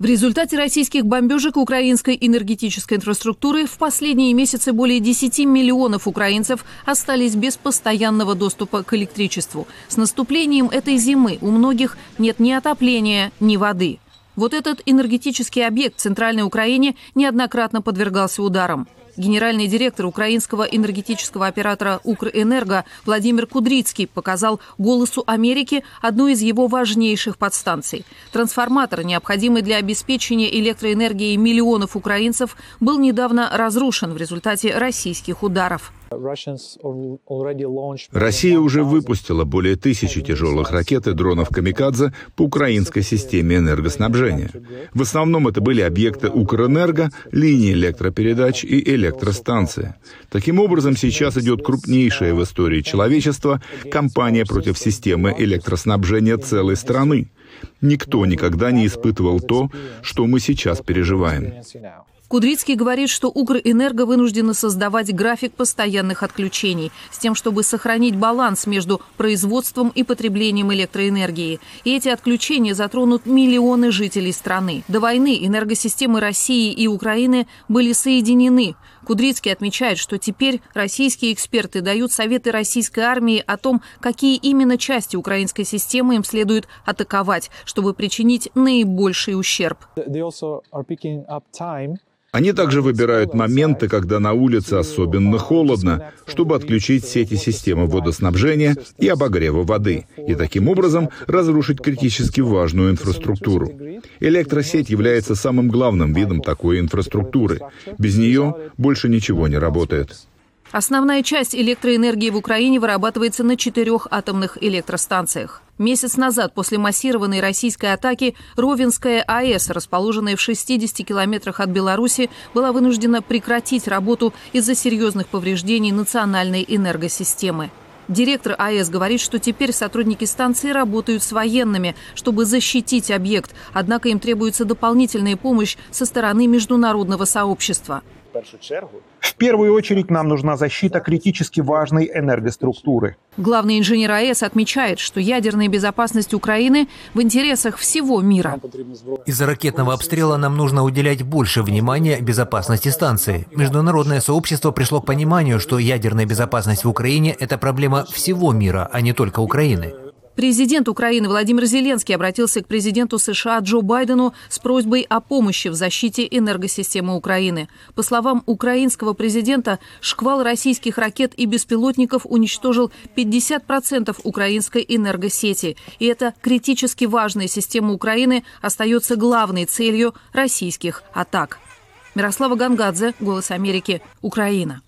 В результате российских бомбежек украинской энергетической инфраструктуры в последние месяцы более 10 миллионов украинцев остались без постоянного доступа к электричеству. С наступлением этой зимы у многих нет ни отопления, ни воды. Вот этот энергетический объект в Центральной Украине неоднократно подвергался ударам. Генеральный директор украинского энергетического оператора «Укрэнерго» Владимир Кудрицкий показал «Голосу Америки» одну из его важнейших подстанций. Трансформатор, необходимый для обеспечения электроэнергией миллионов украинцев, был недавно разрушен в результате российских ударов. Россия уже выпустила более тысячи тяжелых ракет и дронов «Камикадзе» по украинской системе энергоснабжения. В основном это были объекты «Укрэнерго», линии электропередач и электростанции. Таким образом, сейчас идет крупнейшая в истории человечества кампания против системы электроснабжения целой страны. Никто никогда не испытывал то, что мы сейчас переживаем. Кудрицкий говорит, что Укрэнерго вынуждена создавать график постоянных отключений с тем, чтобы сохранить баланс между производством и потреблением электроэнергии. И эти отключения затронут миллионы жителей страны. До войны энергосистемы России и Украины были соединены. Кудрицкий отмечает, что теперь российские эксперты дают советы российской армии о том, какие именно части украинской системы им следует атаковать, чтобы причинить наибольший ущерб. Они также выбирают моменты, когда на улице особенно холодно, чтобы отключить сети системы водоснабжения и обогрева воды, и таким образом разрушить критически важную инфраструктуру. Электросеть является самым главным видом такой инфраструктуры. Без нее больше ничего не работает. Основная часть электроэнергии в Украине вырабатывается на четырех атомных электростанциях. Месяц назад, после массированной российской атаки, Ровенская АЭС, расположенная в 60 километрах от Беларуси, была вынуждена прекратить работу из-за серьезных повреждений национальной энергосистемы. Директор АЭС говорит, что теперь сотрудники станции работают с военными, чтобы защитить объект, однако им требуется дополнительная помощь со стороны международного сообщества. В первую очередь нам нужна защита критически важной энергоструктуры. Главный инженер АЭС отмечает, что ядерная безопасность Украины в интересах всего мира. Из-за ракетного обстрела нам нужно уделять больше внимания безопасности станции. Международное сообщество пришло к пониманию, что ядерная безопасность в Украине – это проблема всего мира, а не только Украины. Президент Украины Владимир Зеленский обратился к президенту США Джо Байдену с просьбой о помощи в защите энергосистемы Украины. По словам украинского президента, шквал российских ракет и беспилотников уничтожил 50% украинской энергосети. И эта критически важная система Украины остается главной целью российских атак. Мирослава Гангадзе, «Голос Америки», Украина.